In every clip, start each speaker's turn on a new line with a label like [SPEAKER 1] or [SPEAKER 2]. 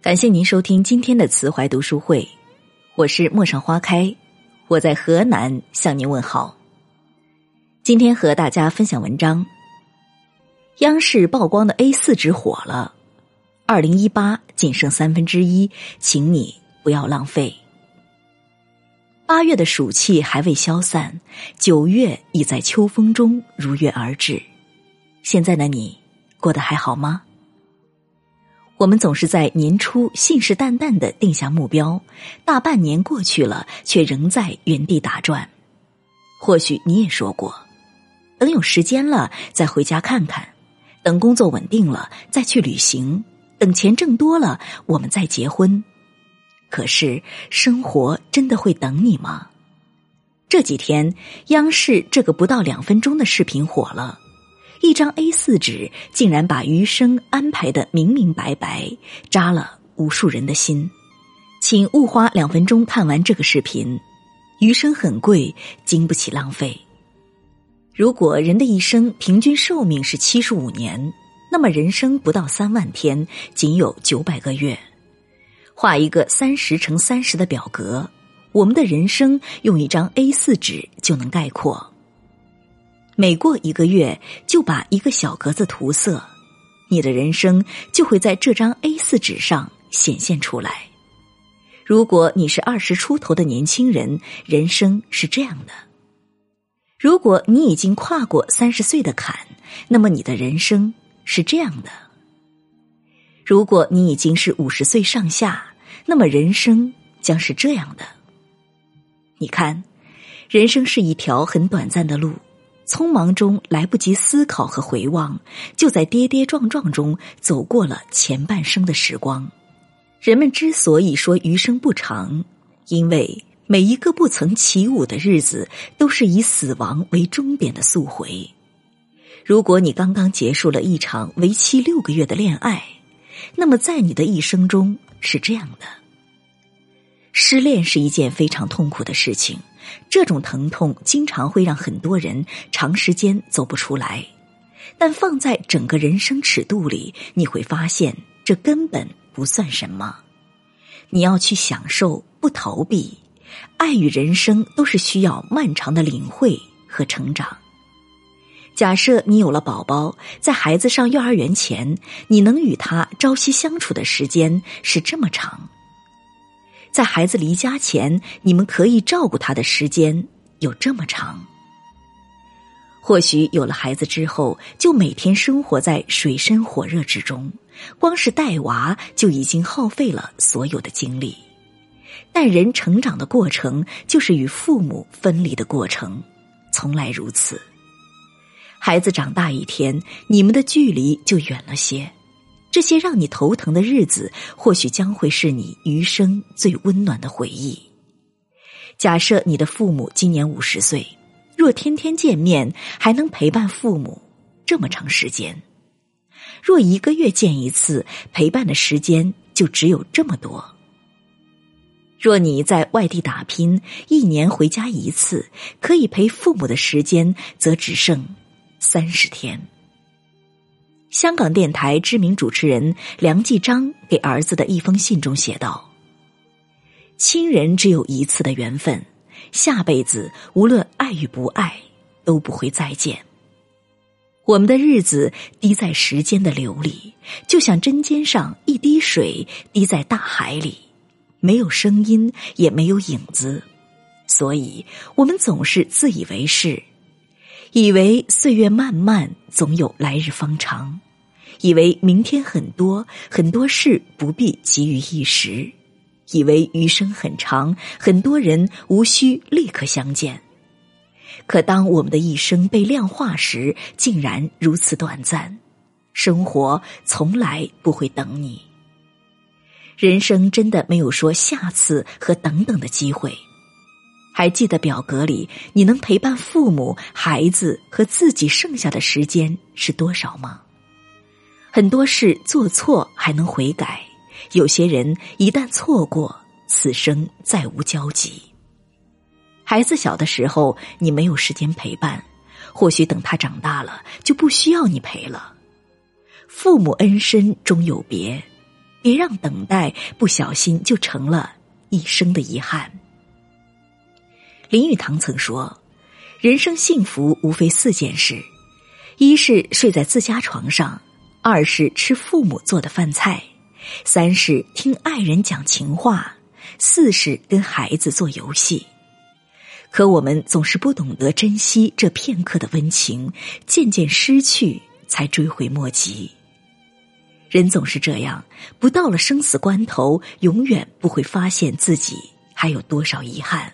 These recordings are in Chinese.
[SPEAKER 1] 感谢您收听今天的慈怀读书会，我是陌上花开，我在河南向您问好。今天和大家分享文章：央视曝光的 A 四纸火了，二零一八仅剩三分之一，请你不要浪费。八月的暑气还未消散，九月已在秋风中如约而至。现在的你过得还好吗？我们总是在年初信誓旦旦的定下目标，大半年过去了，却仍在原地打转。或许你也说过，等有时间了再回家看看，等工作稳定了再去旅行，等钱挣多了我们再结婚。可是生活真的会等你吗？这几天央视这个不到两分钟的视频火了。一张 A 四纸竟然把余生安排的明明白白，扎了无数人的心。请勿花两分钟看完这个视频。余生很贵，经不起浪费。如果人的一生平均寿命是七十五年，那么人生不到三万天，仅有九百个月。画一个三十乘三十的表格，我们的人生用一张 A 四纸就能概括。每过一个月，就把一个小格子涂色，你的人生就会在这张 A 四纸上显现出来。如果你是二十出头的年轻人，人生是这样的；如果你已经跨过三十岁的坎，那么你的人生是这样的；如果你已经是五十岁上下，那么人生将是这样的。你看，人生是一条很短暂的路。匆忙中来不及思考和回望，就在跌跌撞撞中走过了前半生的时光。人们之所以说余生不长，因为每一个不曾起舞的日子，都是以死亡为终点的速回。如果你刚刚结束了一场为期六个月的恋爱，那么在你的一生中是这样的：失恋是一件非常痛苦的事情。这种疼痛经常会让很多人长时间走不出来，但放在整个人生尺度里，你会发现这根本不算什么。你要去享受，不逃避。爱与人生都是需要漫长的领会和成长。假设你有了宝宝，在孩子上幼儿园前，你能与他朝夕相处的时间是这么长。在孩子离家前，你们可以照顾他的时间有这么长。或许有了孩子之后，就每天生活在水深火热之中，光是带娃就已经耗费了所有的精力。但人成长的过程，就是与父母分离的过程，从来如此。孩子长大一天，你们的距离就远了些。这些让你头疼的日子，或许将会是你余生最温暖的回忆。假设你的父母今年五十岁，若天天见面，还能陪伴父母这么长时间；若一个月见一次，陪伴的时间就只有这么多。若你在外地打拼，一年回家一次，可以陪父母的时间则只剩三十天。香港电台知名主持人梁继章给儿子的一封信中写道：“亲人只有一次的缘分，下辈子无论爱与不爱都不会再见。我们的日子滴在时间的流里，就像针尖上一滴水滴在大海里，没有声音，也没有影子。所以，我们总是自以为是。”以为岁月漫漫，总有来日方长；以为明天很多，很多事不必急于一时；以为余生很长，很多人无需立刻相见。可当我们的一生被量化时，竟然如此短暂。生活从来不会等你，人生真的没有说下次和等等的机会。还记得表格里你能陪伴父母、孩子和自己剩下的时间是多少吗？很多事做错还能悔改，有些人一旦错过，此生再无交集。孩子小的时候你没有时间陪伴，或许等他长大了就不需要你陪了。父母恩深终有别，别让等待不小心就成了一生的遗憾。林语堂曾说：“人生幸福无非四件事，一是睡在自家床上，二是吃父母做的饭菜，三是听爱人讲情话，四是跟孩子做游戏。可我们总是不懂得珍惜这片刻的温情，渐渐失去，才追悔莫及。人总是这样，不到了生死关头，永远不会发现自己还有多少遗憾。”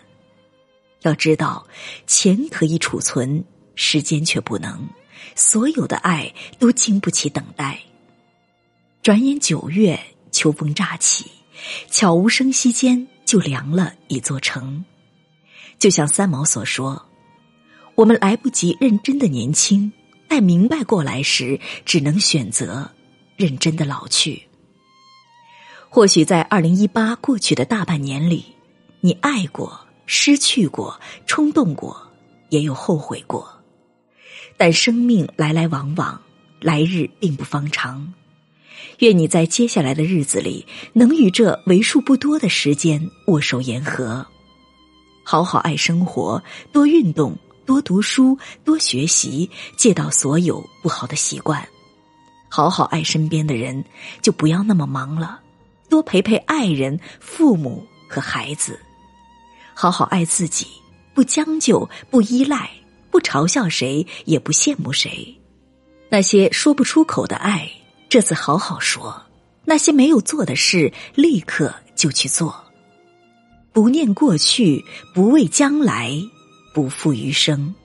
[SPEAKER 1] 要知道，钱可以储存，时间却不能。所有的爱都经不起等待。转眼九月，秋风乍起，悄无声息间就凉了一座城。就像三毛所说：“我们来不及认真的年轻，待明白过来时，只能选择认真的老去。”或许在二零一八过去的大半年里，你爱过。失去过，冲动过，也有后悔过，但生命来来往往，来日并不方长。愿你在接下来的日子里，能与这为数不多的时间握手言和，好好爱生活，多运动，多读书，多学习，戒掉所有不好的习惯，好好爱身边的人，就不要那么忙了，多陪陪爱人、父母和孩子。好好爱自己，不将就，不依赖，不嘲笑谁，也不羡慕谁。那些说不出口的爱，这次好好说；那些没有做的事，立刻就去做。不念过去，不畏将来，不负余生。